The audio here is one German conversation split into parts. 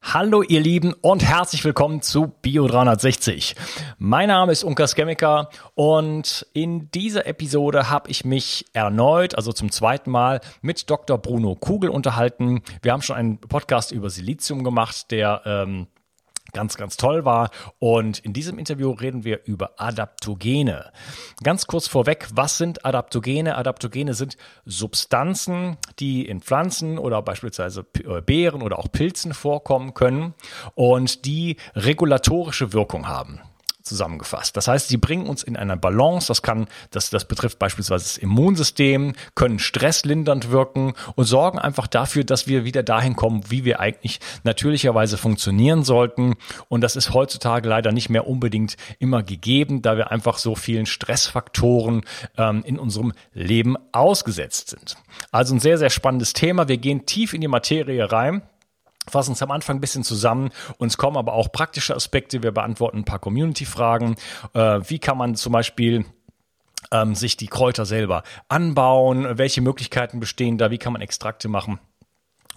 Hallo ihr Lieben und herzlich willkommen zu Bio360. Mein Name ist Unkas Chemiker und in dieser Episode habe ich mich erneut, also zum zweiten Mal, mit Dr. Bruno Kugel unterhalten. Wir haben schon einen Podcast über Silizium gemacht, der ähm, ganz, ganz toll war. Und in diesem Interview reden wir über Adaptogene. Ganz kurz vorweg, was sind Adaptogene? Adaptogene sind Substanzen, die in Pflanzen oder beispielsweise äh, Beeren oder auch Pilzen vorkommen können und die regulatorische Wirkung haben zusammengefasst. Das heißt, sie bringen uns in einer Balance. Das kann, das, das betrifft beispielsweise das Immunsystem, können stresslindernd wirken und sorgen einfach dafür, dass wir wieder dahin kommen, wie wir eigentlich natürlicherweise funktionieren sollten. Und das ist heutzutage leider nicht mehr unbedingt immer gegeben, da wir einfach so vielen Stressfaktoren ähm, in unserem Leben ausgesetzt sind. Also ein sehr, sehr spannendes Thema. Wir gehen tief in die Materie rein fassen uns am Anfang ein bisschen zusammen. Uns kommen aber auch praktische Aspekte. Wir beantworten ein paar Community-Fragen. Äh, wie kann man zum Beispiel ähm, sich die Kräuter selber anbauen? Welche Möglichkeiten bestehen da? Wie kann man Extrakte machen?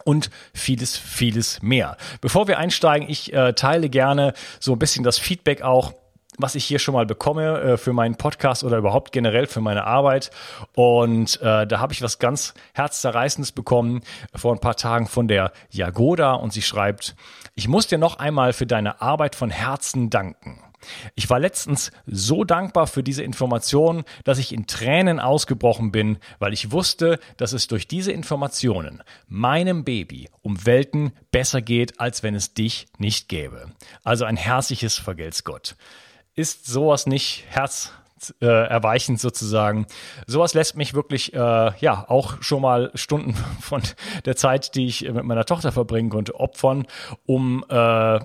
und vieles, vieles mehr. Bevor wir einsteigen, ich äh, teile gerne so ein bisschen das Feedback auch was ich hier schon mal bekomme äh, für meinen Podcast oder überhaupt generell für meine Arbeit. Und äh, da habe ich was ganz herzzerreißendes bekommen vor ein paar Tagen von der Jagoda und sie schreibt, ich muss dir noch einmal für deine Arbeit von Herzen danken. Ich war letztens so dankbar für diese Information, dass ich in Tränen ausgebrochen bin, weil ich wusste, dass es durch diese Informationen meinem Baby um Welten besser geht, als wenn es dich nicht gäbe. Also ein herzliches Vergelt's Gott ist sowas nicht herzerweichend äh, sozusagen. Sowas lässt mich wirklich, äh, ja, auch schon mal Stunden von der Zeit, die ich mit meiner Tochter verbringen konnte, opfern, um äh,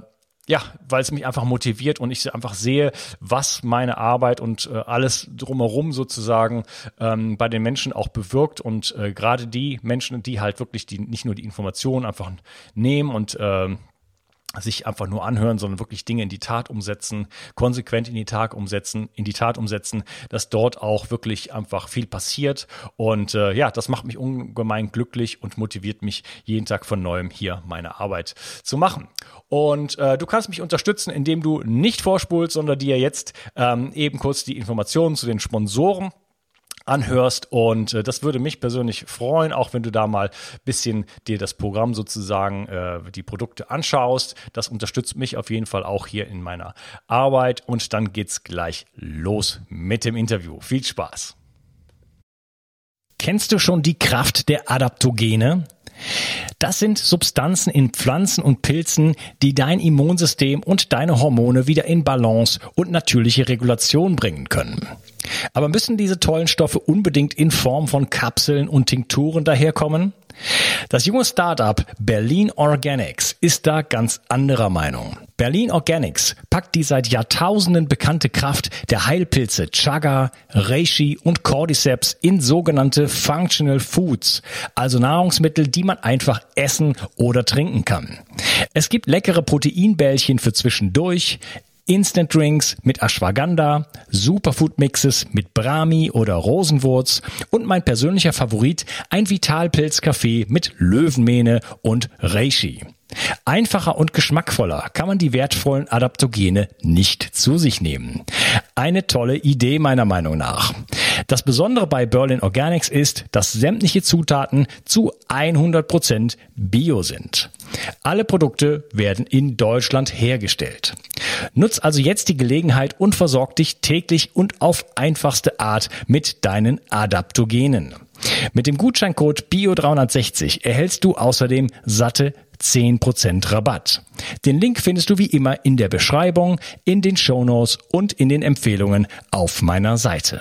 ja, weil es mich einfach motiviert und ich einfach sehe, was meine Arbeit und äh, alles drumherum sozusagen ähm, bei den Menschen auch bewirkt und äh, gerade die Menschen, die halt wirklich die nicht nur die Informationen einfach nehmen und äh, sich einfach nur anhören, sondern wirklich Dinge in die Tat umsetzen, konsequent in die Tat umsetzen, in die Tat umsetzen, dass dort auch wirklich einfach viel passiert. Und äh, ja, das macht mich ungemein glücklich und motiviert mich jeden Tag von neuem hier meine Arbeit zu machen. Und äh, du kannst mich unterstützen, indem du nicht vorspulst, sondern dir jetzt ähm, eben kurz die Informationen zu den Sponsoren anhörst. Und äh, das würde mich persönlich freuen, auch wenn du da mal bisschen dir das Programm sozusagen, äh, die Produkte anschaust. Das unterstützt mich auf jeden Fall auch hier in meiner Arbeit. Und dann geht's gleich los mit dem Interview. Viel Spaß. Kennst du schon die Kraft der Adaptogene? Das sind Substanzen in Pflanzen und Pilzen, die dein Immunsystem und deine Hormone wieder in Balance und natürliche Regulation bringen können. Aber müssen diese tollen Stoffe unbedingt in Form von Kapseln und Tinkturen daherkommen? Das junge Startup Berlin Organics ist da ganz anderer Meinung. Berlin Organics packt die seit Jahrtausenden bekannte Kraft der Heilpilze Chaga, Reishi und Cordyceps in sogenannte Functional Foods, also Nahrungsmittel, die man einfach essen oder trinken kann. Es gibt leckere Proteinbällchen für zwischendurch, Instant Drinks mit Ashwagandha, Superfood Mixes mit Brahmi oder Rosenwurz und mein persönlicher Favorit, ein Vitalpilz-Kaffee mit Löwenmähne und Reishi. Einfacher und geschmackvoller kann man die wertvollen Adaptogene nicht zu sich nehmen. Eine tolle Idee meiner Meinung nach. Das Besondere bei Berlin Organics ist, dass sämtliche Zutaten zu 100% Bio sind. Alle Produkte werden in Deutschland hergestellt. Nutz also jetzt die Gelegenheit und versorg dich täglich und auf einfachste Art mit deinen Adaptogenen. Mit dem Gutscheincode BIO360 erhältst du außerdem satte 10% Rabatt. Den Link findest du wie immer in der Beschreibung, in den Shownotes und in den Empfehlungen auf meiner Seite.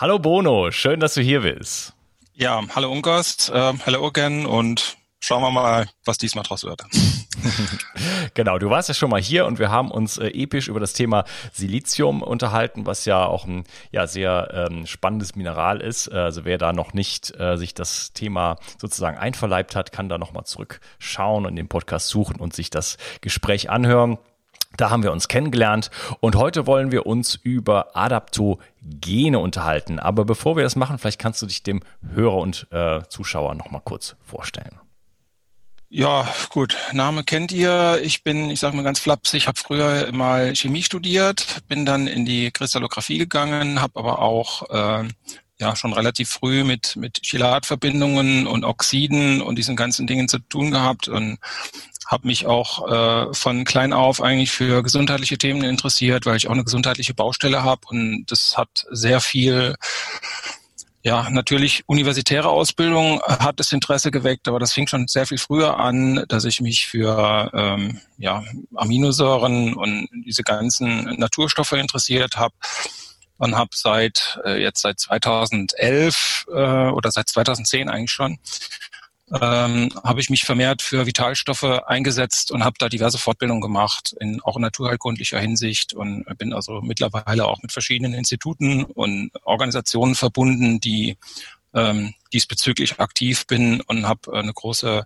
Hallo Bono, schön, dass du hier bist. Ja, hallo Unkost, äh, hallo Urgen und schauen wir mal, was diesmal draus wird. genau, du warst ja schon mal hier und wir haben uns äh, episch über das Thema Silizium unterhalten, was ja auch ein ja, sehr ähm, spannendes Mineral ist. Also wer da noch nicht äh, sich das Thema sozusagen einverleibt hat, kann da nochmal zurückschauen und den Podcast suchen und sich das Gespräch anhören. Da haben wir uns kennengelernt und heute wollen wir uns über Adaptogene unterhalten. Aber bevor wir das machen, vielleicht kannst du dich dem Hörer und äh, Zuschauer nochmal kurz vorstellen. Ja, gut. Name kennt ihr. Ich bin, ich sage mal ganz flapsig, habe früher mal Chemie studiert, bin dann in die Kristallographie gegangen, habe aber auch äh, ja schon relativ früh mit mit Chelatverbindungen und Oxiden und diesen ganzen Dingen zu tun gehabt und habe mich auch äh, von klein auf eigentlich für gesundheitliche Themen interessiert, weil ich auch eine gesundheitliche Baustelle habe und das hat sehr viel ja, natürlich universitäre Ausbildung hat das Interesse geweckt, aber das fing schon sehr viel früher an, dass ich mich für ähm, ja, Aminosäuren und diese ganzen Naturstoffe interessiert habe und habe seit äh, jetzt seit 2011 äh, oder seit 2010 eigentlich schon ähm, habe ich mich vermehrt für Vitalstoffe eingesetzt und habe da diverse Fortbildungen gemacht, in, auch in naturheilkundlicher Hinsicht und bin also mittlerweile auch mit verschiedenen Instituten und Organisationen verbunden, die ähm, diesbezüglich aktiv bin und habe eine große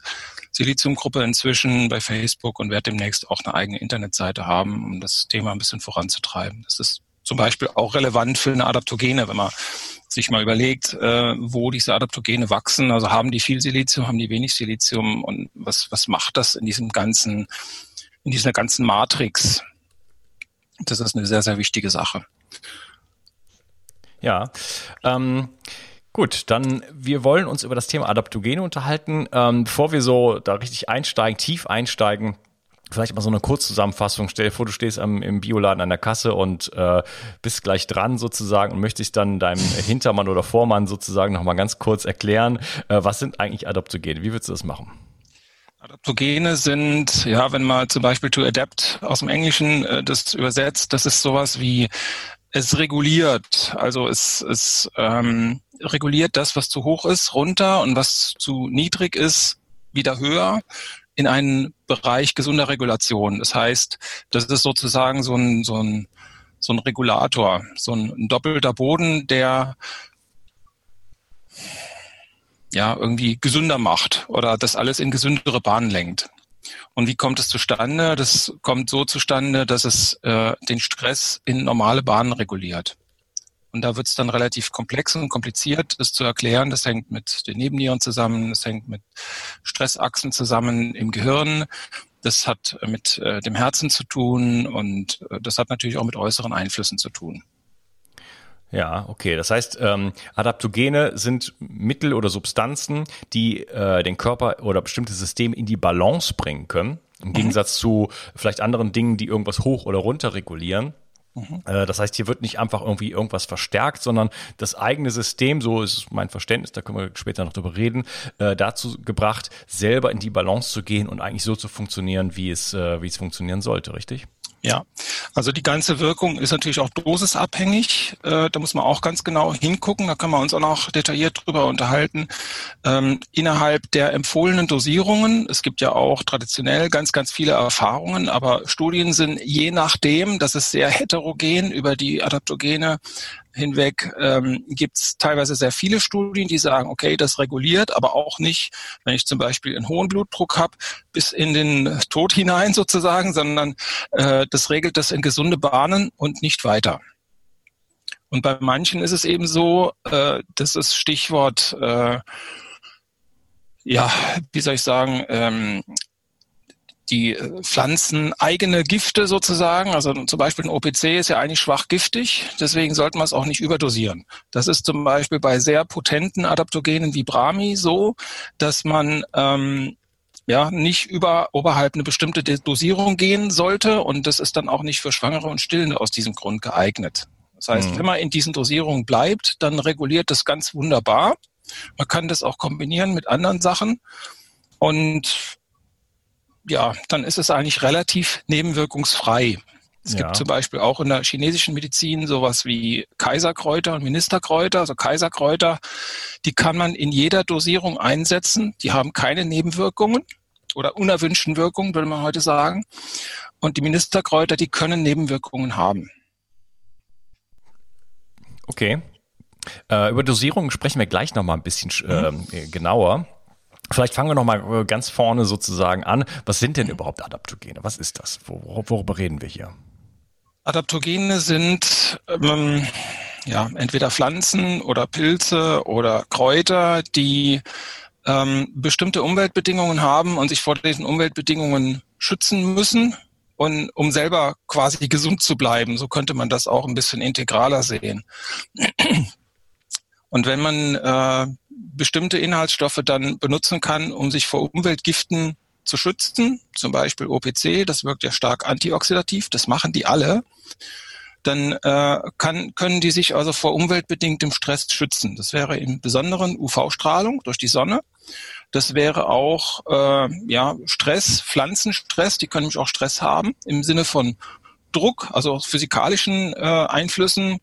Siliziumgruppe inzwischen bei Facebook und werde demnächst auch eine eigene Internetseite haben, um das Thema ein bisschen voranzutreiben. Das ist zum Beispiel auch relevant für eine Adaptogene, wenn man sich mal überlegt, äh, wo diese Adaptogene wachsen. Also haben die viel Silizium, haben die wenig Silizium und was, was macht das in diesem ganzen, in dieser ganzen Matrix? Das ist eine sehr, sehr wichtige Sache. Ja. Ähm Gut, dann wir wollen uns über das Thema Adaptogene unterhalten. Ähm, bevor wir so da richtig einsteigen, tief einsteigen, Vielleicht mal so eine Kurzzusammenfassung. Stell dir vor, du stehst am, im Bioladen an der Kasse und äh, bist gleich dran sozusagen und möchtest dann deinem Hintermann oder Vormann sozusagen nochmal ganz kurz erklären, äh, was sind eigentlich Adaptogene? Wie würdest du das machen? Adaptogene sind, ja, wenn man zum Beispiel to adapt aus dem Englischen äh, das übersetzt, das ist sowas wie es reguliert. Also es, es ähm, reguliert das, was zu hoch ist, runter und was zu niedrig ist, wieder höher in einen Bereich gesunder Regulation. Das heißt, das ist sozusagen so ein, so ein, so ein Regulator, so ein, doppelter Boden, der ja irgendwie gesünder macht oder das alles in gesündere Bahnen lenkt. Und wie kommt es zustande? Das kommt so zustande, dass es äh, den Stress in normale Bahnen reguliert. Und da wird es dann relativ komplex und kompliziert, das zu erklären. Das hängt mit den Nebennieren zusammen, das hängt mit Stressachsen zusammen im Gehirn. Das hat mit äh, dem Herzen zu tun und äh, das hat natürlich auch mit äußeren Einflüssen zu tun. Ja, okay. Das heißt, ähm, Adaptogene sind Mittel oder Substanzen, die äh, den Körper oder bestimmte Systeme in die Balance bringen können. Im mhm. Gegensatz zu vielleicht anderen Dingen, die irgendwas hoch oder runter regulieren. Mhm. Das heißt, hier wird nicht einfach irgendwie irgendwas verstärkt, sondern das eigene System, so ist mein Verständnis, da können wir später noch drüber reden, äh, dazu gebracht, selber in die Balance zu gehen und eigentlich so zu funktionieren, wie es, äh, wie es funktionieren sollte, richtig? Ja, Also die ganze Wirkung ist natürlich auch dosisabhängig. Äh, da muss man auch ganz genau hingucken. Da können wir uns auch noch detailliert drüber unterhalten. Ähm, innerhalb der empfohlenen Dosierungen, es gibt ja auch traditionell ganz, ganz viele Erfahrungen, aber Studien sind je nachdem, das ist sehr heterogen über die Adaptogene hinweg ähm, gibt es teilweise sehr viele Studien, die sagen, okay, das reguliert, aber auch nicht, wenn ich zum Beispiel einen hohen Blutdruck habe, bis in den Tod hinein sozusagen, sondern äh, das regelt das in gesunde Bahnen und nicht weiter. Und bei manchen ist es eben so, äh, das ist Stichwort, äh, ja, wie soll ich sagen, ähm, die äh, Pflanzen eigene Gifte sozusagen. Also zum Beispiel ein OPC ist ja eigentlich schwach giftig, deswegen sollte man es auch nicht überdosieren. Das ist zum Beispiel bei sehr potenten Adaptogenen wie Brahmi so, dass man ähm, ja nicht über oberhalb eine bestimmte Dosierung gehen sollte und das ist dann auch nicht für Schwangere und Stillende aus diesem Grund geeignet. Das heißt, mhm. wenn man in diesen Dosierungen bleibt, dann reguliert das ganz wunderbar. Man kann das auch kombinieren mit anderen Sachen und ja, dann ist es eigentlich relativ nebenwirkungsfrei. Es ja. gibt zum Beispiel auch in der chinesischen Medizin sowas wie Kaiserkräuter und Ministerkräuter, also Kaiserkräuter, die kann man in jeder Dosierung einsetzen. Die haben keine Nebenwirkungen oder unerwünschten Wirkungen, würde man heute sagen. Und die Ministerkräuter, die können Nebenwirkungen haben. Okay. Äh, über Dosierungen sprechen wir gleich nochmal ein bisschen mhm. äh, genauer. Vielleicht fangen wir noch mal äh, ganz vorne sozusagen an. Was sind denn überhaupt Adaptogene? Was ist das? Wor worüber reden wir hier? Adaptogene sind ähm, ja entweder Pflanzen oder Pilze oder Kräuter, die ähm, bestimmte Umweltbedingungen haben und sich vor diesen Umweltbedingungen schützen müssen und um selber quasi gesund zu bleiben. So könnte man das auch ein bisschen integraler sehen. Und wenn man äh, bestimmte Inhaltsstoffe dann benutzen kann, um sich vor Umweltgiften zu schützen, zum Beispiel OPC, das wirkt ja stark antioxidativ, das machen die alle, dann äh, kann, können die sich also vor umweltbedingtem Stress schützen. Das wäre im Besonderen UV-Strahlung durch die Sonne. Das wäre auch äh, ja, Stress, Pflanzenstress, die können nämlich auch Stress haben im Sinne von Druck, also physikalischen äh, Einflüssen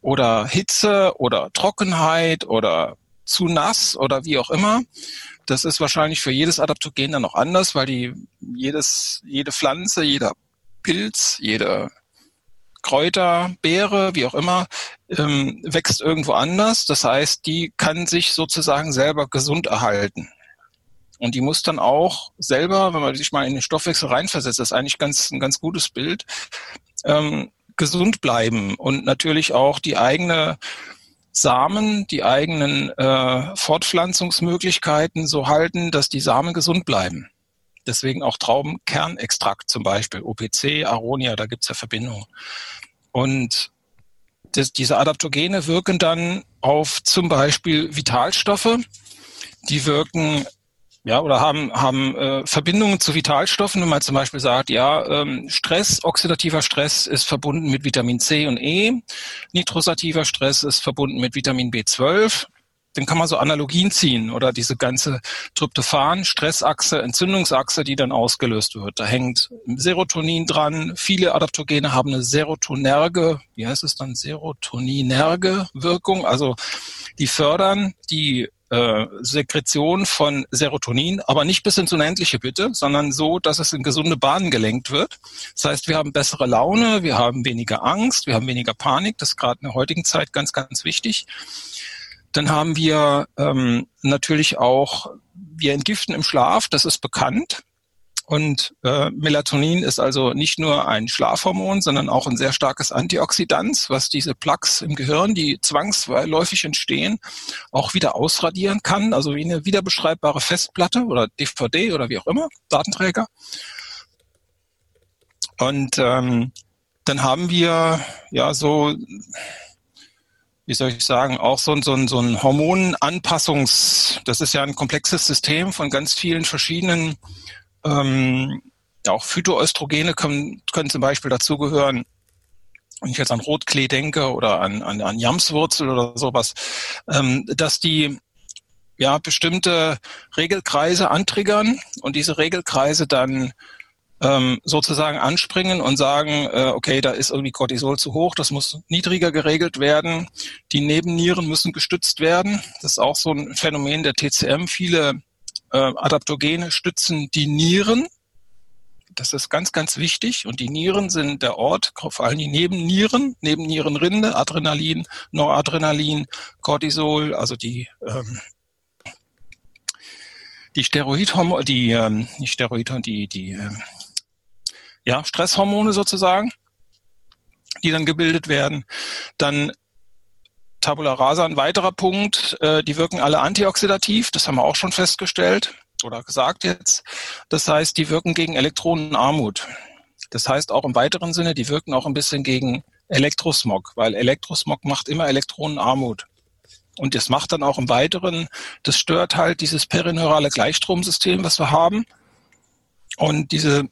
oder Hitze oder Trockenheit oder zu nass oder wie auch immer. Das ist wahrscheinlich für jedes Adaptogen dann noch anders, weil die jedes, jede Pflanze, jeder Pilz, jede Kräuter, Beere, wie auch immer, ähm, wächst irgendwo anders. Das heißt, die kann sich sozusagen selber gesund erhalten. Und die muss dann auch selber, wenn man sich mal in den Stoffwechsel reinversetzt, das ist eigentlich ganz, ein ganz gutes Bild, ähm, gesund bleiben und natürlich auch die eigene Samen, die eigenen äh, Fortpflanzungsmöglichkeiten so halten, dass die Samen gesund bleiben. Deswegen auch Traubenkernextrakt zum Beispiel, OPC, Aronia, da gibt's ja Verbindungen. Und das, diese Adaptogene wirken dann auf zum Beispiel Vitalstoffe. Die wirken ja, oder haben, haben äh, Verbindungen zu Vitalstoffen, wenn man zum Beispiel sagt, ja, ähm, Stress, oxidativer Stress ist verbunden mit Vitamin C und E, nitrosativer Stress ist verbunden mit Vitamin B12, dann kann man so Analogien ziehen oder diese ganze Tryptophan, Stressachse, Entzündungsachse, die dann ausgelöst wird. Da hängt Serotonin dran. Viele Adaptogene haben eine serotonerge, wie heißt es dann, serotoninerge Wirkung. Also die fördern die äh, Sekretion von Serotonin, aber nicht bis ins Unendliche bitte, sondern so, dass es in gesunde Bahnen gelenkt wird. Das heißt, wir haben bessere Laune, wir haben weniger Angst, wir haben weniger Panik. Das ist gerade in der heutigen Zeit ganz, ganz wichtig. Dann haben wir ähm, natürlich auch, wir entgiften im Schlaf, das ist bekannt. Und äh, Melatonin ist also nicht nur ein Schlafhormon, sondern auch ein sehr starkes Antioxidant, was diese Plaques im Gehirn, die zwangsläufig entstehen, auch wieder ausradieren kann. Also wie eine wiederbeschreibbare Festplatte oder DVD oder wie auch immer, Datenträger. Und ähm, dann haben wir ja so, wie soll ich sagen, auch so, so, so ein Hormonanpassungs, das ist ja ein komplexes System von ganz vielen verschiedenen ähm, ja, auch Phytoöstrogene können, können zum Beispiel dazugehören. Wenn ich jetzt an Rotklee denke oder an, an, an Jamswurzel oder sowas, ähm, dass die ja bestimmte Regelkreise antriggern und diese Regelkreise dann ähm, sozusagen anspringen und sagen, äh, okay, da ist irgendwie Cortisol zu hoch, das muss niedriger geregelt werden, die Nebennieren müssen gestützt werden. Das ist auch so ein Phänomen der TCM. Viele äh, Adaptogene stützen die Nieren. Das ist ganz, ganz wichtig. Und die Nieren sind der Ort, vor allem die Nebennieren, Nebennierenrinde, Adrenalin, Noradrenalin, Cortisol, also die ähm, die Steroidhormone, die, ähm, die Steroidhormone, die, die ähm, ja, Stresshormone sozusagen, die dann gebildet werden. Dann Tabula rasa, ein weiterer Punkt, äh, die wirken alle antioxidativ, das haben wir auch schon festgestellt oder gesagt jetzt. Das heißt, die wirken gegen Elektronenarmut. Das heißt auch im weiteren Sinne, die wirken auch ein bisschen gegen Elektrosmog, weil Elektrosmog macht immer Elektronenarmut. Und das macht dann auch im Weiteren, das stört halt dieses perineurale Gleichstromsystem, was wir haben. Und diese,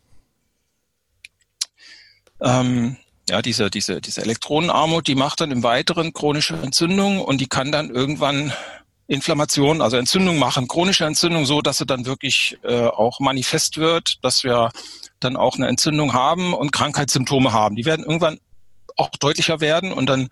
ähm, ja, diese, diese, diese Elektronenarmut, die macht dann im Weiteren chronische Entzündung und die kann dann irgendwann Inflammation, also Entzündung machen, chronische Entzündung, so dass sie dann wirklich äh, auch manifest wird, dass wir dann auch eine Entzündung haben und Krankheitssymptome haben. Die werden irgendwann auch deutlicher werden und dann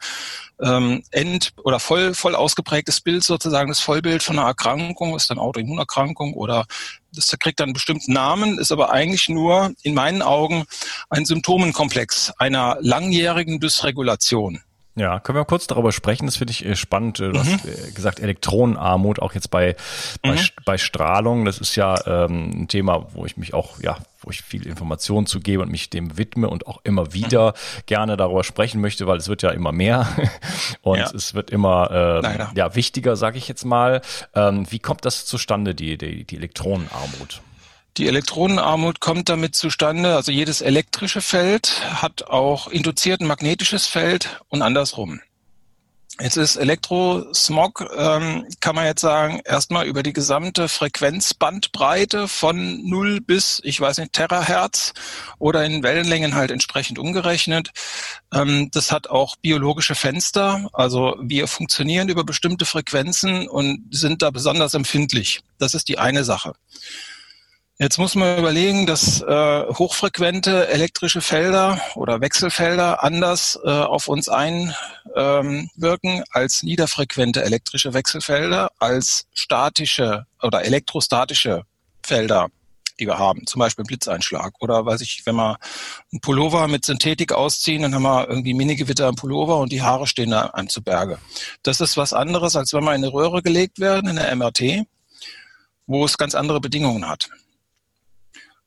ähm, end- oder voll, voll ausgeprägtes Bild sozusagen, das Vollbild von einer Erkrankung, ist dann Autoimmunerkrankung oder das kriegt dann bestimmten Namen, ist aber eigentlich nur in meinen Augen ein Symptomenkomplex einer langjährigen Dysregulation. Ja, können wir kurz darüber sprechen? Das finde ich äh, spannend. Du mhm. hast äh, gesagt, Elektronenarmut, auch jetzt bei, bei, mhm. bei Strahlung. Das ist ja ähm, ein Thema, wo ich mich auch, ja, wo ich viel Informationen zu gebe und mich dem widme und auch immer wieder mhm. gerne darüber sprechen möchte, weil es wird ja immer mehr und ja. es wird immer äh, ja, wichtiger, sage ich jetzt mal. Ähm, wie kommt das zustande, die, die, die Elektronenarmut? Die Elektronenarmut kommt damit zustande, also jedes elektrische Feld hat auch induziert ein magnetisches Feld und andersrum. Jetzt ist Elektrosmog, ähm, kann man jetzt sagen, erstmal über die gesamte Frequenzbandbreite von 0 bis, ich weiß nicht, Terahertz oder in Wellenlängen halt entsprechend umgerechnet. Ähm, das hat auch biologische Fenster. Also wir funktionieren über bestimmte Frequenzen und sind da besonders empfindlich. Das ist die eine Sache. Jetzt muss man überlegen, dass äh, hochfrequente elektrische Felder oder Wechselfelder anders äh, auf uns einwirken ähm, als niederfrequente elektrische Wechselfelder, als statische oder elektrostatische Felder, die wir haben, zum Beispiel Blitzeinschlag. Oder weiß ich, wenn wir einen Pullover mit Synthetik ausziehen, dann haben wir irgendwie Minigewitter im Pullover und die Haare stehen da einem zu Berge. Das ist was anderes, als wenn wir in eine Röhre gelegt werden, in der MRT, wo es ganz andere Bedingungen hat.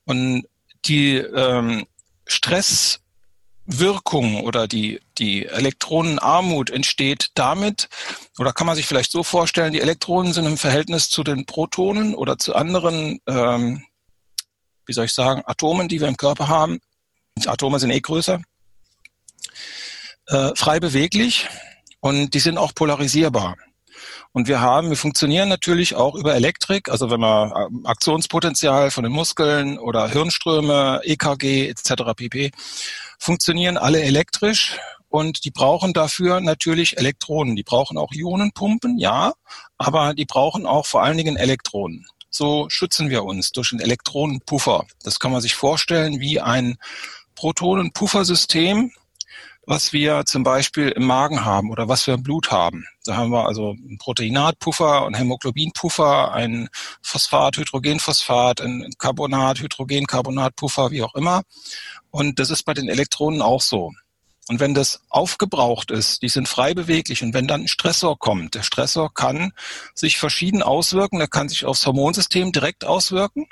Und die ähm, Stresswirkung oder die, die Elektronenarmut entsteht damit, oder kann man sich vielleicht so vorstellen, die Elektronen sind im Verhältnis zu den Protonen oder zu anderen, ähm, wie soll ich sagen, Atomen, die wir im Körper haben. Atome sind eh größer. Äh, frei beweglich und die sind auch polarisierbar. Und wir haben, wir funktionieren natürlich auch über Elektrik, also wenn man ähm, Aktionspotenzial von den Muskeln oder Hirnströme, EKG etc. pp. funktionieren alle elektrisch und die brauchen dafür natürlich Elektronen. Die brauchen auch Ionenpumpen, ja, aber die brauchen auch vor allen Dingen Elektronen. So schützen wir uns durch einen Elektronenpuffer. Das kann man sich vorstellen wie ein Protonenpuffersystem, was wir zum Beispiel im Magen haben oder was wir im Blut haben. Da haben wir also einen Proteinatpuffer und Hämoglobinpuffer, ein Phosphat, Hydrogenphosphat, ein Carbonat, Hydrogencarbonatpuffer, wie auch immer. Und das ist bei den Elektronen auch so. Und wenn das aufgebraucht ist, die sind frei beweglich und wenn dann ein Stressor kommt, der Stressor kann sich verschieden auswirken, der kann sich aufs Hormonsystem direkt auswirken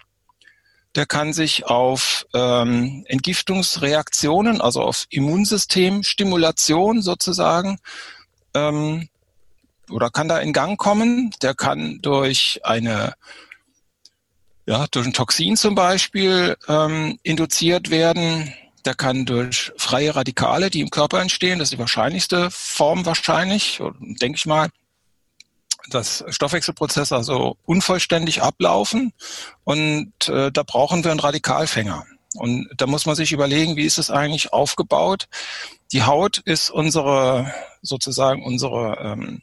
der kann sich auf ähm, Entgiftungsreaktionen, also auf Immunsystemstimulation sozusagen, ähm, oder kann da in Gang kommen. Der kann durch eine ja, durch ein Toxin zum Beispiel ähm, induziert werden. Der kann durch freie Radikale, die im Körper entstehen, das ist die wahrscheinlichste Form wahrscheinlich, denke ich mal, dass Stoffwechselprozesse also unvollständig ablaufen und äh, da brauchen wir einen Radikalfänger. Und da muss man sich überlegen, wie ist es eigentlich aufgebaut? Die Haut ist unsere, sozusagen unsere, ähm,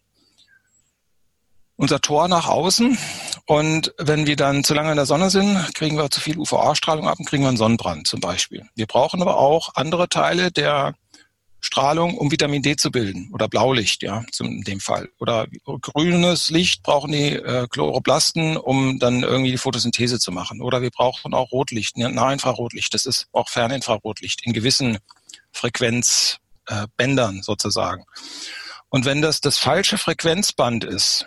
unser Tor nach außen Und wenn wir dann zu lange in der Sonne sind, kriegen wir zu viel UVA-Strahlung ab und kriegen wir einen Sonnenbrand zum Beispiel. Wir brauchen aber auch andere Teile der Strahlung, um Vitamin D zu bilden oder Blaulicht, ja, in dem Fall. Oder grünes Licht brauchen die äh, Chloroplasten, um dann irgendwie die Photosynthese zu machen. Oder wir brauchen auch Rotlicht, Nahinfrarotlicht. Das ist auch Ferninfrarotlicht in gewissen Frequenzbändern äh, sozusagen. Und wenn das das falsche Frequenzband ist,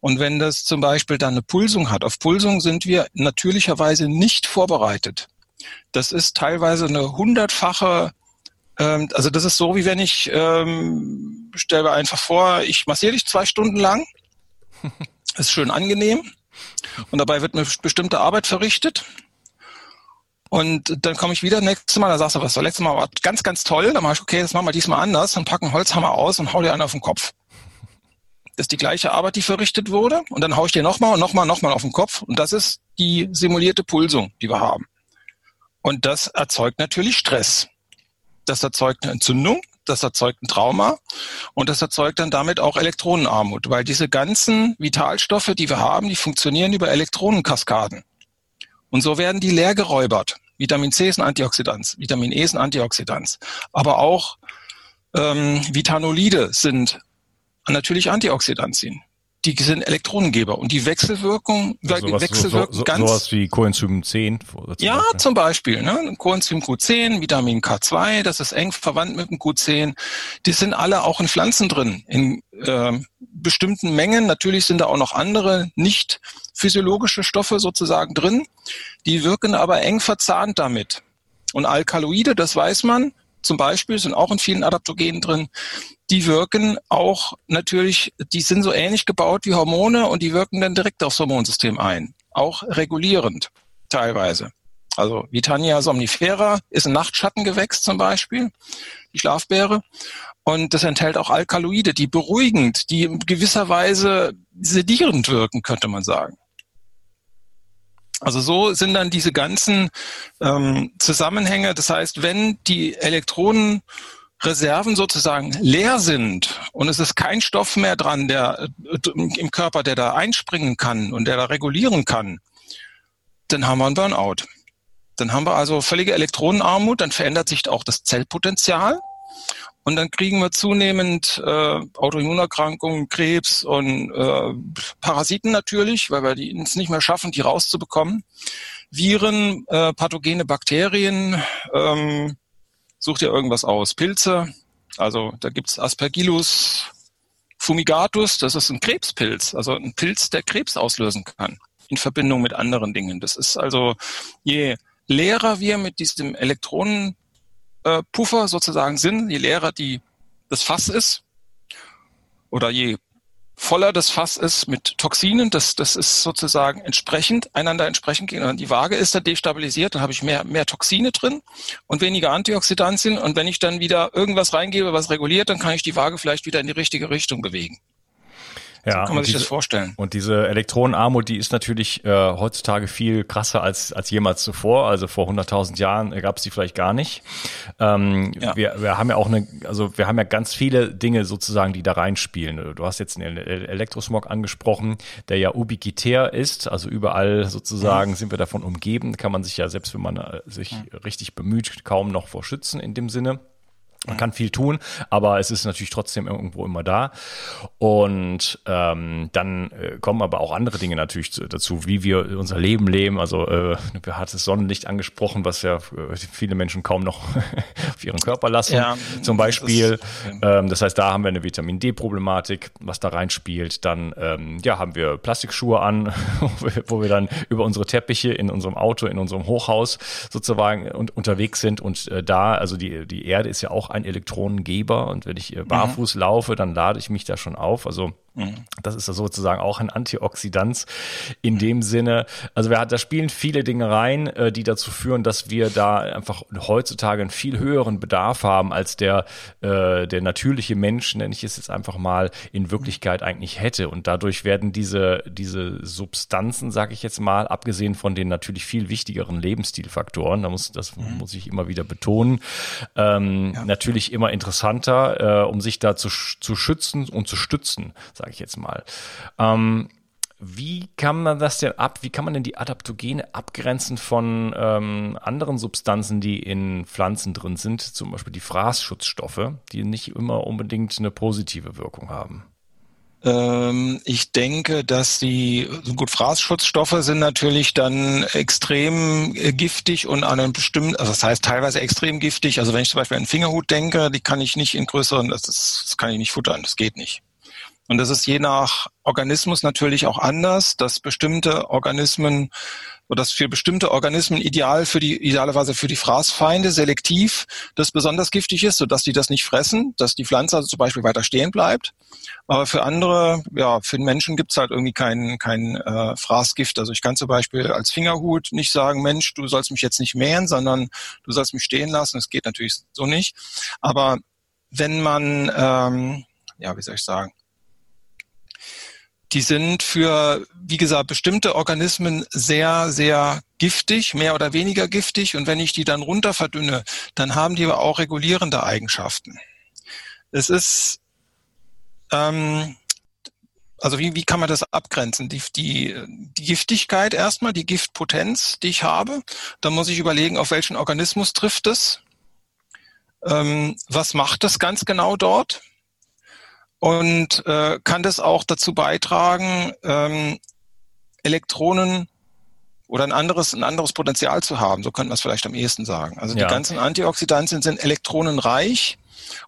und wenn das zum Beispiel dann eine Pulsung hat, auf Pulsung sind wir natürlicherweise nicht vorbereitet. Das ist teilweise eine hundertfache also das ist so, wie wenn ich, ähm, stelle mir einfach vor, ich massiere dich zwei Stunden lang. ist schön angenehm. Und dabei wird eine bestimmte Arbeit verrichtet. Und dann komme ich wieder nächstes Mal, da sagst du, was war letztes Mal war ganz, ganz toll. Dann mache ich, okay, das machen wir diesmal anders und packen Holzhammer aus und hau dir einen auf den Kopf. Das ist die gleiche Arbeit, die verrichtet wurde. Und dann hau ich dir nochmal und nochmal, nochmal auf den Kopf. Und das ist die simulierte Pulsung, die wir haben. Und das erzeugt natürlich Stress das erzeugt eine Entzündung, das erzeugt ein Trauma und das erzeugt dann damit auch Elektronenarmut, weil diese ganzen Vitalstoffe, die wir haben, die funktionieren über Elektronenkaskaden. Und so werden die leer geräubert. Vitamin C ist ein Antioxidant, Vitamin E ist ein Antioxidant, aber auch ähm, Vitanolide sind natürlich Antioxidantien die sind Elektronengeber und die Wechselwirkung, also sowas, wechselwirken so, so, ganz. Sowas wie Coenzym 10. Ja, Beispiel. zum Beispiel, ne? Coenzym Q10, Vitamin K2, das ist eng verwandt mit dem Q10. Die sind alle auch in Pflanzen drin, in äh, bestimmten Mengen. Natürlich sind da auch noch andere nicht physiologische Stoffe sozusagen drin. Die wirken aber eng verzahnt damit. Und Alkaloide, das weiß man, zum Beispiel sind auch in vielen Adaptogenen drin, die wirken auch natürlich, die sind so ähnlich gebaut wie Hormone und die wirken dann direkt aufs Hormonsystem ein, auch regulierend teilweise. Also Vitania somnifera ist ein Nachtschattengewächs zum Beispiel, die Schlafbeere. Und das enthält auch Alkaloide, die beruhigend, die in gewisser Weise sedierend wirken, könnte man sagen. Also so sind dann diese ganzen ähm, Zusammenhänge. Das heißt, wenn die Elektronen Reserven sozusagen leer sind und es ist kein Stoff mehr dran, der äh, im Körper, der da einspringen kann und der da regulieren kann, dann haben wir ein Burnout. Dann haben wir also völlige Elektronenarmut, dann verändert sich auch das Zellpotenzial und dann kriegen wir zunehmend äh, Autoimmunerkrankungen, Krebs und äh, Parasiten natürlich, weil wir die es nicht mehr schaffen, die rauszubekommen. Viren, äh, pathogene Bakterien, ähm, such dir irgendwas aus. Pilze, also da gibt's Aspergillus fumigatus, das ist ein Krebspilz, also ein Pilz, der Krebs auslösen kann, in Verbindung mit anderen Dingen. Das ist also, je leerer wir mit diesem Elektronenpuffer sozusagen sind, je leerer die, das Fass ist, oder je voller das Fass ist mit Toxinen, das, das ist sozusagen entsprechend, einander entsprechend gehen. Die Waage ist dann destabilisiert, dann habe ich mehr, mehr Toxine drin und weniger Antioxidantien. Und wenn ich dann wieder irgendwas reingebe, was reguliert, dann kann ich die Waage vielleicht wieder in die richtige Richtung bewegen. Ja, so kann man sich diese, das vorstellen. Und diese Elektronenarmut, die ist natürlich äh, heutzutage viel krasser als, als jemals zuvor. Also vor 100.000 Jahren gab es die vielleicht gar nicht. Ähm, ja. wir, wir haben ja auch eine, also wir haben ja ganz viele Dinge sozusagen, die da reinspielen. Du hast jetzt den Elektrosmog angesprochen, der ja ubiquitär ist. Also überall sozusagen mhm. sind wir davon umgeben. Kann man sich ja, selbst wenn man äh, sich mhm. richtig bemüht, kaum noch vor schützen in dem Sinne. Man kann viel tun, aber es ist natürlich trotzdem irgendwo immer da. Und ähm, dann äh, kommen aber auch andere Dinge natürlich dazu, wie wir unser Leben leben. Also äh, wir hatten das Sonnenlicht angesprochen, was ja äh, viele Menschen kaum noch auf ihren Körper lassen. Ja, zum Beispiel. Das, ähm, das heißt, da haben wir eine Vitamin D-Problematik, was da reinspielt. Dann ähm, ja, haben wir Plastikschuhe an, wo wir, wo wir dann über unsere Teppiche in unserem Auto, in unserem Hochhaus sozusagen und, unterwegs sind. Und äh, da, also die, die Erde ist ja auch ein Elektronengeber und wenn ich äh, barfuß mhm. laufe, dann lade ich mich da schon auf. Also Mhm. Das ist sozusagen auch ein Antioxidant in dem Sinne. Also wir, da spielen viele Dinge rein, äh, die dazu führen, dass wir da einfach heutzutage einen viel höheren Bedarf haben, als der, äh, der natürliche Mensch, nenne ich es jetzt einfach mal, in Wirklichkeit eigentlich hätte. Und dadurch werden diese, diese Substanzen, sage ich jetzt mal, abgesehen von den natürlich viel wichtigeren Lebensstilfaktoren, da muss, das muss ich immer wieder betonen, ähm, ja. natürlich immer interessanter, äh, um sich da zu, zu schützen und zu stützen sage ich jetzt mal. Ähm, wie kann man das denn ab, wie kann man denn die Adaptogene abgrenzen von ähm, anderen Substanzen, die in Pflanzen drin sind, zum Beispiel die Fraßschutzstoffe, die nicht immer unbedingt eine positive Wirkung haben? Ähm, ich denke, dass die gut Fraßschutzstoffe sind natürlich dann extrem äh, giftig und an einem bestimmten, also das heißt teilweise extrem giftig. Also wenn ich zum Beispiel an Fingerhut denke, die kann ich nicht in größeren, das, ist, das kann ich nicht futtern, das geht nicht. Und das ist je nach Organismus natürlich auch anders, dass bestimmte Organismen oder dass für bestimmte Organismen ideal für die, idealerweise für die Fraßfeinde selektiv das besonders giftig ist, sodass die das nicht fressen, dass die Pflanze also zum Beispiel weiter stehen bleibt. Aber für andere, ja, für den Menschen gibt's halt irgendwie kein, kein äh, Fraßgift. Also ich kann zum Beispiel als Fingerhut nicht sagen, Mensch, du sollst mich jetzt nicht mähen, sondern du sollst mich stehen lassen. Das geht natürlich so nicht. Aber wenn man, ähm, ja, wie soll ich sagen, die sind für, wie gesagt, bestimmte Organismen sehr, sehr giftig, mehr oder weniger giftig. Und wenn ich die dann runter verdünne, dann haben die aber auch regulierende Eigenschaften. Es ist, ähm, also wie, wie kann man das abgrenzen? Die, die, die Giftigkeit erstmal, die Giftpotenz, die ich habe. Dann muss ich überlegen, auf welchen Organismus trifft es. Ähm, was macht das ganz genau dort? Und äh, kann das auch dazu beitragen, ähm, Elektronen oder ein anderes, ein anderes Potenzial zu haben. So könnte man es vielleicht am ehesten sagen. Also ja. die ganzen Antioxidantien sind elektronenreich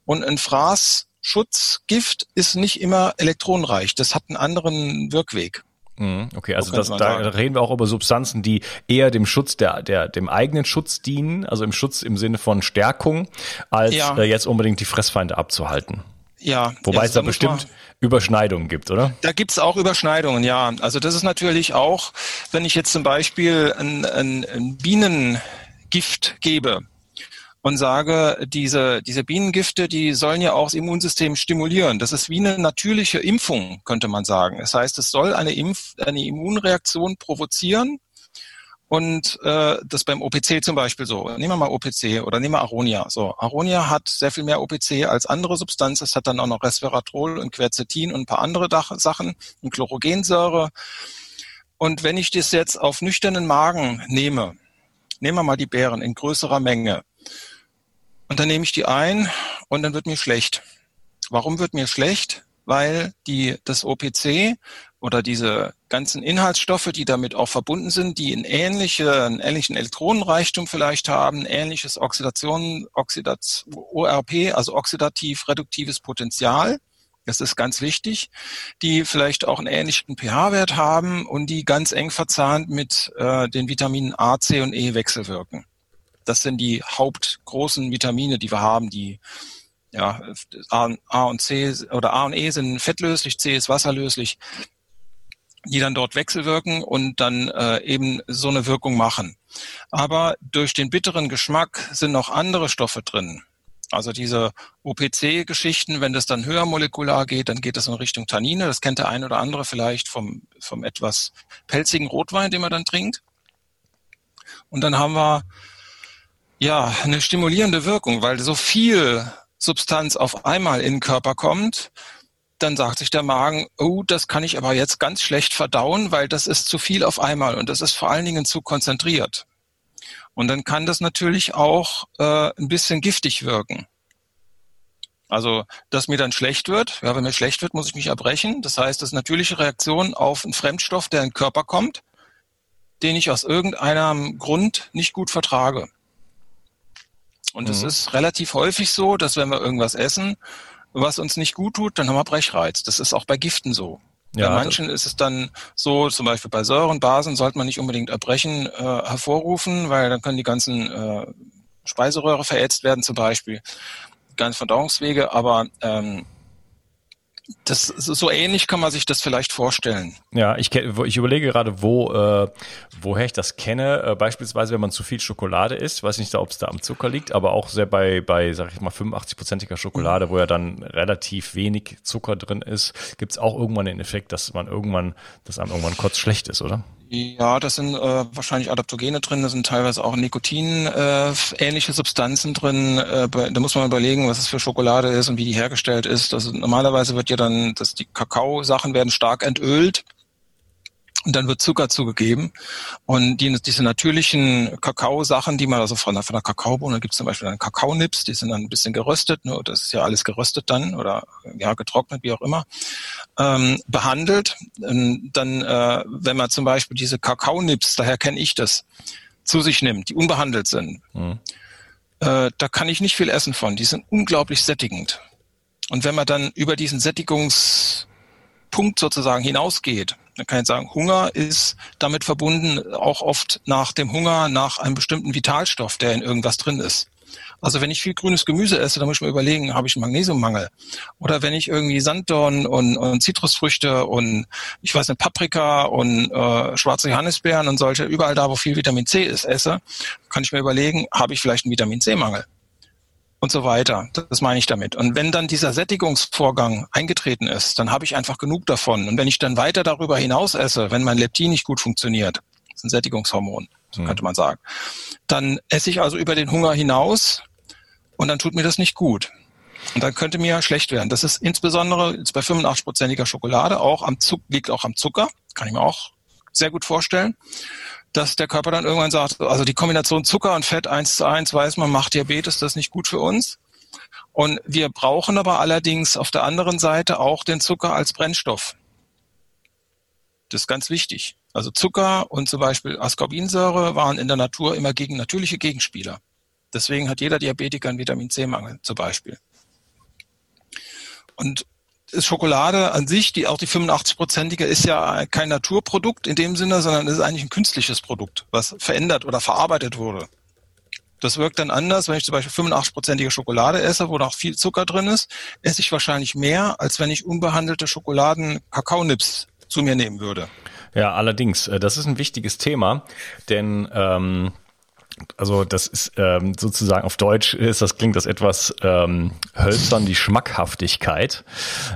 und ein Fraßschutzgift ist nicht immer elektronenreich. Das hat einen anderen Wirkweg. Mhm, okay, also das, da reden wir auch über Substanzen, die eher dem Schutz der, der, dem eigenen Schutz dienen, also im Schutz im Sinne von Stärkung, als ja. äh, jetzt unbedingt die Fressfeinde abzuhalten. Ja. Wobei es da bestimmt Überschneidungen gibt, oder? Da gibt's auch Überschneidungen, ja. Also das ist natürlich auch, wenn ich jetzt zum Beispiel ein, ein, ein Bienengift gebe und sage, diese, diese Bienengifte, die sollen ja auch das Immunsystem stimulieren. Das ist wie eine natürliche Impfung, könnte man sagen. Das heißt, es soll eine, Impf-, eine Immunreaktion provozieren und äh, das beim OPC zum Beispiel so. Nehmen wir mal OPC oder nehmen wir Aronia. So, Aronia hat sehr viel mehr OPC als andere Substanzen. Es hat dann auch noch Resveratrol und Quercetin und ein paar andere Sachen und Chlorogensäure. Und wenn ich das jetzt auf nüchternen Magen nehme, nehmen wir mal die Beeren in größerer Menge, und dann nehme ich die ein und dann wird mir schlecht. Warum wird mir schlecht? Weil die, das OPC oder diese ganzen Inhaltsstoffe, die damit auch verbunden sind, die einen, ähnliche, einen ähnlichen Elektronenreichtum vielleicht haben, ähnliches Oxidation, Oxidat, ORP, also oxidativ-reduktives Potenzial, das ist ganz wichtig, die vielleicht auch einen ähnlichen pH-Wert haben und die ganz eng verzahnt mit äh, den Vitaminen A, C und E wechselwirken. Das sind die hauptgroßen Vitamine, die wir haben, die ja, A, und C oder A und E sind fettlöslich, C ist wasserlöslich die dann dort wechselwirken und dann äh, eben so eine Wirkung machen. Aber durch den bitteren Geschmack sind noch andere Stoffe drin. Also diese OPC-Geschichten, wenn das dann höher molekular geht, dann geht das in Richtung Tannine. Das kennt der ein oder andere vielleicht vom, vom etwas pelzigen Rotwein, den man dann trinkt. Und dann haben wir ja eine stimulierende Wirkung, weil so viel Substanz auf einmal in den Körper kommt dann sagt sich der Magen, oh, das kann ich aber jetzt ganz schlecht verdauen, weil das ist zu viel auf einmal und das ist vor allen Dingen zu konzentriert. Und dann kann das natürlich auch äh, ein bisschen giftig wirken. Also, dass mir dann schlecht wird, ja, wenn mir schlecht wird, muss ich mich erbrechen. Das heißt, das ist natürliche Reaktion auf einen Fremdstoff, der in den Körper kommt, den ich aus irgendeinem Grund nicht gut vertrage. Und es mhm. ist relativ häufig so, dass wenn wir irgendwas essen was uns nicht gut tut, dann haben wir Brechreiz. Das ist auch bei Giften so. Ja, bei manchen ist es dann so, zum Beispiel bei Säuren, Basen sollte man nicht unbedingt Erbrechen äh, hervorrufen, weil dann können die ganzen äh, Speiseröhre verätzt werden zum Beispiel, ganzen Verdauungswege, aber ähm, das so ähnlich kann man sich das vielleicht vorstellen. Ja, ich, ich überlege gerade, wo, äh, woher ich das kenne. Äh, beispielsweise, wenn man zu viel Schokolade isst, weiß nicht, ob es da am Zucker liegt, aber auch sehr bei, bei sag ich mal, 85-prozentiger Schokolade, mhm. wo ja dann relativ wenig Zucker drin ist, gibt es auch irgendwann den Effekt, dass man irgendwann, dass einem irgendwann kurz schlecht ist, oder? Ja, das sind äh, wahrscheinlich Adaptogene drin, da sind teilweise auch Nikotin-ähnliche äh, Substanzen drin. Äh, da muss man überlegen, was es für Schokolade ist und wie die hergestellt ist. Also normalerweise wird ja dann, dass die Kakao-Sachen werden stark entölt. Und dann wird Zucker zugegeben. Und die, diese natürlichen Kakao-Sachen, die man also von der, von der Kakaobohne, gibt es zum Beispiel dann Kakaonips, die sind dann ein bisschen geröstet, ne, das ist ja alles geröstet dann oder ja getrocknet, wie auch immer, ähm, behandelt. Und dann, äh, wenn man zum Beispiel diese Kakaonips, daher kenne ich das, zu sich nimmt, die unbehandelt sind, mhm. äh, da kann ich nicht viel essen von. Die sind unglaublich sättigend. Und wenn man dann über diesen Sättigungspunkt sozusagen hinausgeht, man kann jetzt sagen, Hunger ist damit verbunden, auch oft nach dem Hunger nach einem bestimmten Vitalstoff, der in irgendwas drin ist. Also wenn ich viel grünes Gemüse esse, dann muss ich mir überlegen, habe ich einen Magnesiummangel? Oder wenn ich irgendwie Sanddorn und, und Zitrusfrüchte und ich weiß nicht, Paprika und äh, schwarze Johannisbeeren und solche, überall da, wo viel Vitamin C ist, esse, kann ich mir überlegen, habe ich vielleicht einen Vitamin C-Mangel? Und so weiter. Das meine ich damit. Und wenn dann dieser Sättigungsvorgang eingetreten ist, dann habe ich einfach genug davon. Und wenn ich dann weiter darüber hinaus esse, wenn mein Leptin nicht gut funktioniert, das ist ein Sättigungshormon, so mhm. könnte man sagen, dann esse ich also über den Hunger hinaus und dann tut mir das nicht gut. Und dann könnte mir schlecht werden. Das ist insbesondere jetzt bei 85-prozentiger Schokolade auch am Zucker, liegt auch am Zucker, kann ich mir auch sehr gut vorstellen dass der Körper dann irgendwann sagt, also die Kombination Zucker und Fett eins zu eins weiß man, macht Diabetes, das ist nicht gut für uns. Und wir brauchen aber allerdings auf der anderen Seite auch den Zucker als Brennstoff. Das ist ganz wichtig. Also Zucker und zum Beispiel Ascorbinsäure waren in der Natur immer gegen natürliche Gegenspieler. Deswegen hat jeder Diabetiker einen Vitamin C-Mangel zum Beispiel. Und ist Schokolade an sich, die auch die 85-prozentige, ist ja kein Naturprodukt in dem Sinne, sondern ist eigentlich ein künstliches Produkt, was verändert oder verarbeitet wurde. Das wirkt dann anders, wenn ich zum Beispiel 85-prozentige Schokolade esse, wo noch viel Zucker drin ist, esse ich wahrscheinlich mehr, als wenn ich unbehandelte Schokoladen-Kakaonips zu mir nehmen würde. Ja, allerdings, äh, das ist ein wichtiges Thema, denn ähm, also das ist ähm, sozusagen auf Deutsch ist das klingt das etwas ähm, hölzern die Schmackhaftigkeit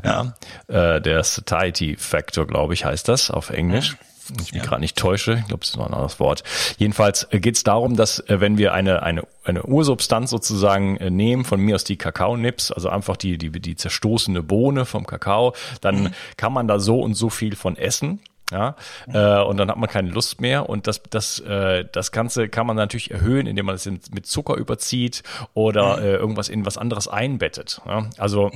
ja äh, der Satiety Factor glaube ich heißt das auf Englisch ich mich ja. gerade nicht täusche, ich glaube, das ist noch ein anderes Wort. Jedenfalls äh, geht es darum, dass äh, wenn wir eine, eine, eine Ursubstanz sozusagen äh, nehmen, von mir aus die Kakaonips, also einfach die, die, die zerstoßene Bohne vom Kakao, dann mhm. kann man da so und so viel von essen. Ja, äh, und dann hat man keine Lust mehr und das, das, äh, das Ganze kann man natürlich erhöhen, indem man es mit Zucker überzieht oder äh, irgendwas in was anderes einbettet. Ja? Also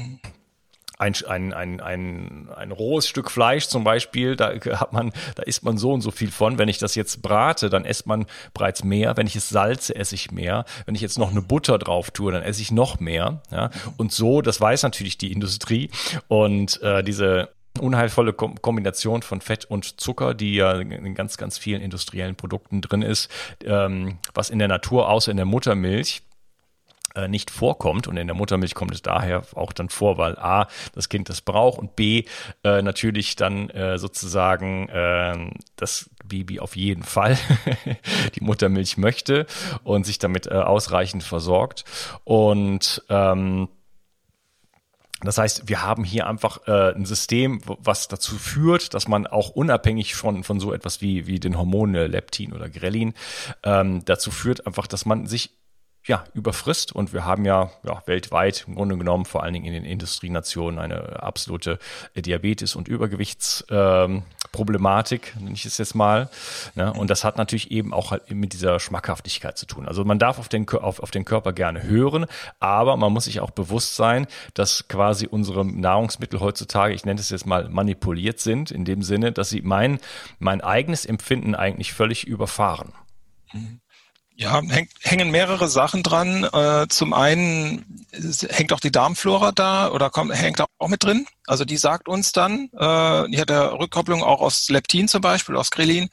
ein, ein, ein, ein, ein rohes Stück Fleisch zum Beispiel, da hat man, da isst man so und so viel von. Wenn ich das jetzt brate, dann esst man bereits mehr. Wenn ich es salze, esse ich mehr. Wenn ich jetzt noch eine Butter drauf tue, dann esse ich noch mehr. Ja? Und so, das weiß natürlich die Industrie. Und äh, diese unheilvolle Kombination von Fett und Zucker, die ja in ganz, ganz vielen industriellen Produkten drin ist, ähm, was in der Natur außer in der Muttermilch äh, nicht vorkommt. Und in der Muttermilch kommt es daher auch dann vor, weil A, das Kind das braucht und B, äh, natürlich dann äh, sozusagen äh, das Baby auf jeden Fall die Muttermilch möchte und sich damit äh, ausreichend versorgt. Und ähm, das heißt, wir haben hier einfach äh, ein System, was dazu führt, dass man auch unabhängig von, von so etwas wie, wie den Hormonen Leptin oder Grelin ähm, dazu führt einfach, dass man sich ja, überfrisst. Und wir haben ja, ja weltweit im Grunde genommen, vor allen Dingen in den Industrienationen, eine absolute Diabetes- und Übergewichtsproblematik, ähm, nenne ich es jetzt mal. Ne? Und das hat natürlich eben auch halt mit dieser Schmackhaftigkeit zu tun. Also man darf auf den, auf, auf den Körper gerne hören, aber man muss sich auch bewusst sein, dass quasi unsere Nahrungsmittel heutzutage, ich nenne es jetzt mal, manipuliert sind, in dem Sinne, dass sie mein, mein eigenes Empfinden eigentlich völlig überfahren. Mhm. Ja, häng, hängen mehrere Sachen dran. Äh, zum einen hängt auch die Darmflora da oder kommt, hängt auch mit drin. Also die sagt uns dann, äh, die hat der Rückkopplung auch aus Leptin zum Beispiel, aus Grelin,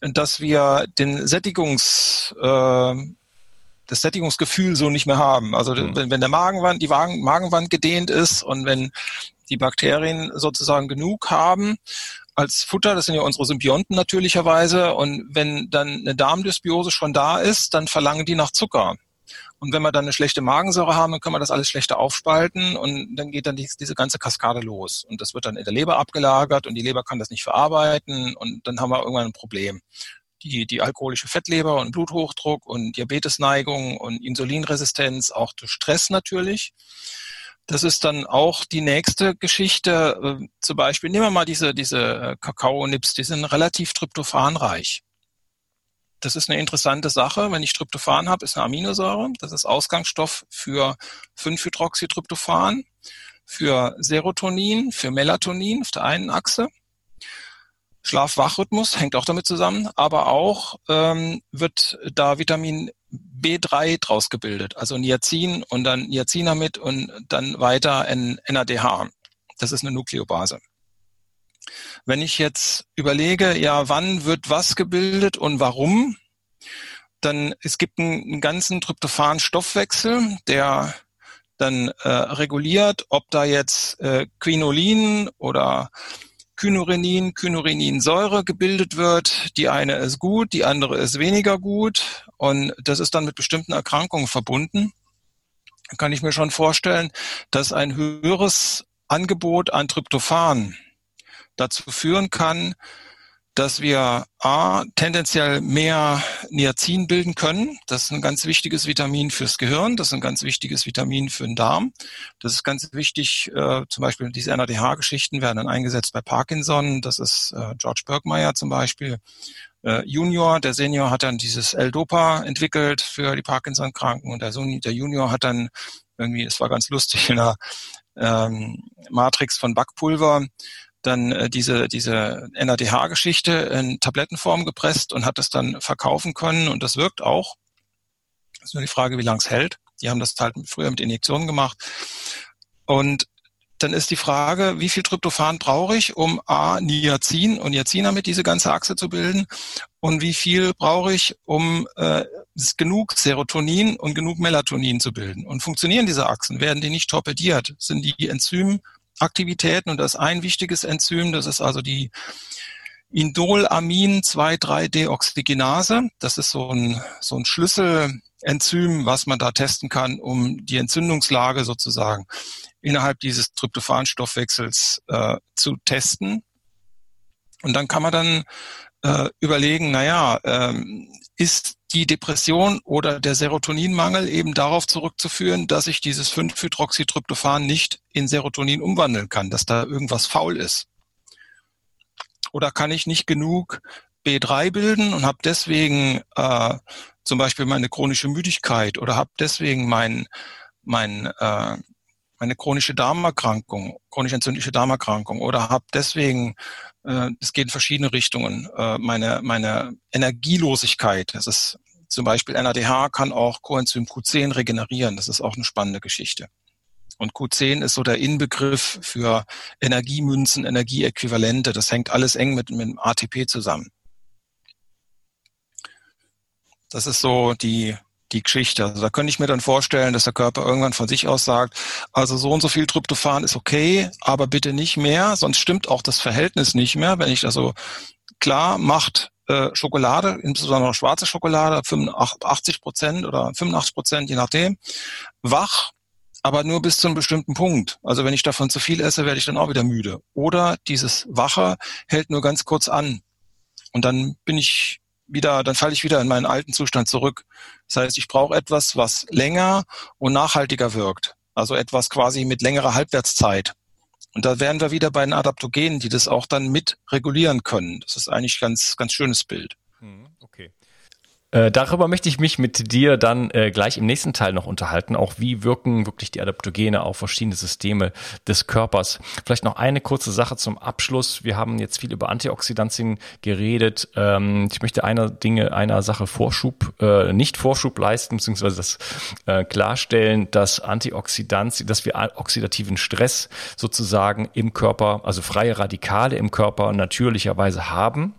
dass wir den Sättigungs, äh, das Sättigungsgefühl so nicht mehr haben. Also mhm. wenn, wenn der Magenwand, die Magen, Magenwand gedehnt ist und wenn die Bakterien sozusagen genug haben, als Futter, das sind ja unsere Symbionten natürlicherweise. Und wenn dann eine Darmdysbiose schon da ist, dann verlangen die nach Zucker. Und wenn wir dann eine schlechte Magensäure haben, dann können wir das alles schlechter aufspalten und dann geht dann die, diese ganze Kaskade los. Und das wird dann in der Leber abgelagert und die Leber kann das nicht verarbeiten und dann haben wir irgendwann ein Problem. Die, die alkoholische Fettleber und Bluthochdruck und Diabetesneigung und Insulinresistenz, auch durch Stress natürlich. Das ist dann auch die nächste Geschichte. Äh, zum Beispiel, nehmen wir mal diese, diese äh, Kakao-Nips, die sind relativ tryptophanreich. Das ist eine interessante Sache. Wenn ich Tryptophan habe, ist eine Aminosäure. Das ist Ausgangsstoff für 5-Hydroxytryptophan, für Serotonin, für Melatonin auf der einen Achse. Schlaf-Wach-Rhythmus hängt auch damit zusammen, aber auch ähm, wird da Vitamin B3 draus gebildet, also Niacin und dann Niacinamid und dann weiter ein NADH. Das ist eine Nukleobase. Wenn ich jetzt überlege, ja, wann wird was gebildet und warum, dann es gibt einen, einen ganzen Tryptophan-Stoffwechsel, der dann äh, reguliert, ob da jetzt äh, Quinolin oder Kynurenin, Kynureninsäure gebildet wird. Die eine ist gut, die andere ist weniger gut. Und das ist dann mit bestimmten Erkrankungen verbunden. Kann ich mir schon vorstellen, dass ein höheres Angebot an Tryptophan dazu führen kann, dass wir A, tendenziell mehr Niacin bilden können. Das ist ein ganz wichtiges Vitamin fürs Gehirn. Das ist ein ganz wichtiges Vitamin für den Darm. Das ist ganz wichtig, äh, zum Beispiel diese NADH-Geschichten werden dann eingesetzt bei Parkinson. Das ist äh, George Bergmeyer zum Beispiel. Äh, Junior, der Senior hat dann dieses L-Dopa entwickelt für die Parkinson-Kranken und der, der Junior hat dann irgendwie, es war ganz lustig, in der ähm, Matrix von Backpulver dann äh, diese, diese NADH-Geschichte in Tablettenform gepresst und hat es dann verkaufen können und das wirkt auch. Das ist nur die Frage, wie lange es hält. Die haben das halt früher mit Injektionen gemacht. Und dann ist die Frage, wie viel Tryptophan brauche ich, um A, Niacin und Niacinamid diese ganze Achse zu bilden und wie viel brauche ich, um äh, genug Serotonin und genug Melatonin zu bilden. Und funktionieren diese Achsen? Werden die nicht torpediert? Sind die Enzym Aktivitäten und das ist ein wichtiges Enzym, das ist also die Indolamin 2,3-Deoxygenase. Das ist so ein, so ein Schlüsselenzym, was man da testen kann, um die Entzündungslage sozusagen innerhalb dieses Tryptophan-Stoffwechsels äh, zu testen. Und dann kann man dann äh, überlegen, naja, ähm, ist die Depression oder der Serotoninmangel eben darauf zurückzuführen, dass ich dieses 5-Hydroxytryptophan nicht in Serotonin umwandeln kann, dass da irgendwas faul ist. Oder kann ich nicht genug B3 bilden und habe deswegen äh, zum Beispiel meine chronische Müdigkeit oder habe deswegen mein, mein, äh, meine chronische Darmerkrankung, chronisch entzündliche Darmerkrankung oder habe deswegen äh, es geht in verschiedene Richtungen. Äh, meine, meine Energielosigkeit, das ist zum Beispiel NADH kann auch Coenzym Q10 regenerieren. Das ist auch eine spannende Geschichte. Und Q10 ist so der Inbegriff für Energiemünzen, Energieäquivalente. Das hängt alles eng mit, mit dem ATP zusammen. Das ist so die, die Geschichte. Also da könnte ich mir dann vorstellen, dass der Körper irgendwann von sich aus sagt, also so und so viel Tryptophan ist okay, aber bitte nicht mehr, sonst stimmt auch das Verhältnis nicht mehr. Wenn ich also klar macht äh, Schokolade, insbesondere schwarze Schokolade, 85 Prozent oder 85 Prozent, je nachdem, wach, aber nur bis zu einem bestimmten Punkt. Also wenn ich davon zu viel esse, werde ich dann auch wieder müde. Oder dieses Wache hält nur ganz kurz an. Und dann bin ich wieder, dann falle ich wieder in meinen alten Zustand zurück. Das heißt, ich brauche etwas, was länger und nachhaltiger wirkt. Also etwas quasi mit längerer Halbwertszeit. Und da wären wir wieder bei den Adaptogenen, die das auch dann mit regulieren können. Das ist eigentlich ganz, ganz schönes Bild. Hm, okay. Äh, darüber möchte ich mich mit dir dann äh, gleich im nächsten Teil noch unterhalten. Auch wie wirken wirklich die Adaptogene auf verschiedene Systeme des Körpers. Vielleicht noch eine kurze Sache zum Abschluss. Wir haben jetzt viel über Antioxidantien geredet. Ähm, ich möchte einer Dinge, einer Sache Vorschub, äh, nicht Vorschub leisten, beziehungsweise das äh, klarstellen, dass Antioxidantien, dass wir oxidativen Stress sozusagen im Körper, also freie Radikale im Körper natürlicherweise haben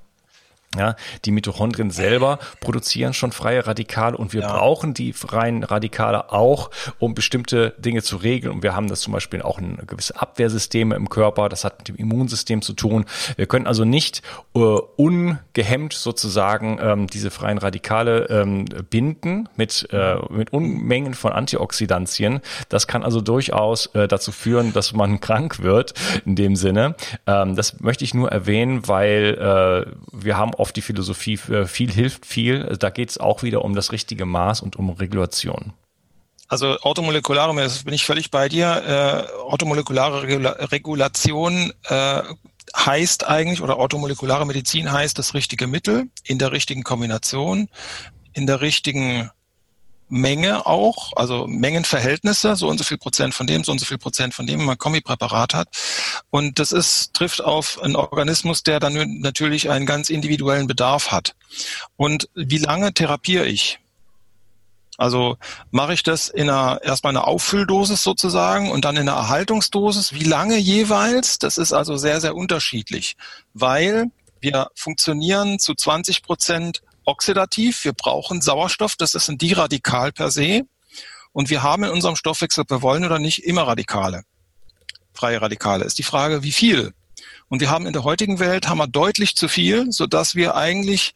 ja, die Mitochondrien selber produzieren schon freie Radikale und wir ja. brauchen die freien Radikale auch, um bestimmte Dinge zu regeln. Und wir haben das zum Beispiel auch ein gewisse Abwehrsysteme im Körper. Das hat mit dem Immunsystem zu tun. Wir können also nicht äh, ungehemmt sozusagen ähm, diese freien Radikale ähm, binden mit, äh, mit Unmengen von Antioxidantien. Das kann also durchaus äh, dazu führen, dass man krank wird in dem Sinne. Ähm, das möchte ich nur erwähnen, weil äh, wir haben oft die Philosophie, viel hilft viel. Da geht es auch wieder um das richtige Maß und um Regulation. Also automolekulare, das bin ich völlig bei dir. Äh, automolekulare Regula Regulation äh, heißt eigentlich, oder automolekulare Medizin heißt das richtige Mittel in der richtigen Kombination, in der richtigen Menge auch, also Mengenverhältnisse, so und so viel Prozent von dem, so und so viel Prozent von dem, wenn man Kombipräparat hat. Und das ist, trifft auf einen Organismus, der dann natürlich einen ganz individuellen Bedarf hat. Und wie lange therapiere ich? Also mache ich das in einer erstmal eine Auffülldosis sozusagen und dann in einer Erhaltungsdosis. Wie lange jeweils? Das ist also sehr, sehr unterschiedlich, weil wir funktionieren zu 20 Prozent oxidativ. Wir brauchen Sauerstoff. Das ist ein Diradikal per se. Und wir haben in unserem Stoffwechsel, wir wollen oder nicht, immer Radikale. Freie Radikale. Ist die Frage, wie viel? Und wir haben in der heutigen Welt haben wir deutlich zu viel, so dass wir eigentlich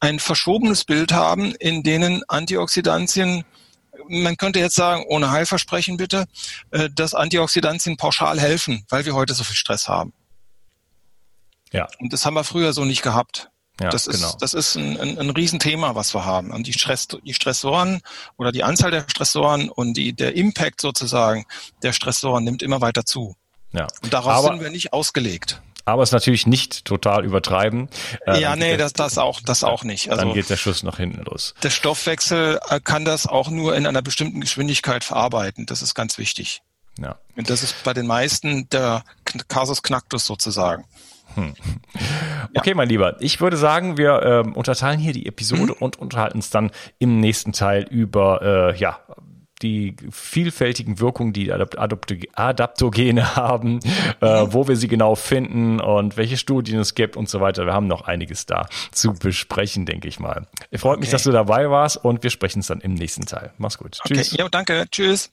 ein verschobenes Bild haben, in denen Antioxidantien man könnte jetzt sagen, ohne Heilversprechen bitte, äh, dass Antioxidantien pauschal helfen, weil wir heute so viel Stress haben. Ja. Und das haben wir früher so nicht gehabt. Ja, das ist, genau. das ist ein, ein, ein Riesenthema, was wir haben. Und die, Stress, die Stressoren oder die Anzahl der Stressoren und die, der Impact sozusagen der Stressoren nimmt immer weiter zu. Ja. Und darauf Aber, sind wir nicht ausgelegt aber es natürlich nicht total übertreiben. Äh, ja, nee, das, das auch, das auch nicht. Also, dann geht der Schuss nach hinten los. Der Stoffwechsel äh, kann das auch nur in einer bestimmten Geschwindigkeit verarbeiten. Das ist ganz wichtig. Ja. Und das ist bei den meisten der Casus Knactus sozusagen. Hm. Okay, ja. mein Lieber, ich würde sagen, wir äh, unterteilen hier die Episode mhm. und unterhalten uns dann im nächsten Teil über äh, ja, die vielfältigen Wirkungen, die Adaptogene haben, äh, wo wir sie genau finden und welche Studien es gibt und so weiter. Wir haben noch einiges da zu besprechen, denke ich mal. Ich freue okay. mich, dass du dabei warst und wir sprechen es dann im nächsten Teil. Mach's gut. Okay. Tschüss. Ja, danke. Tschüss.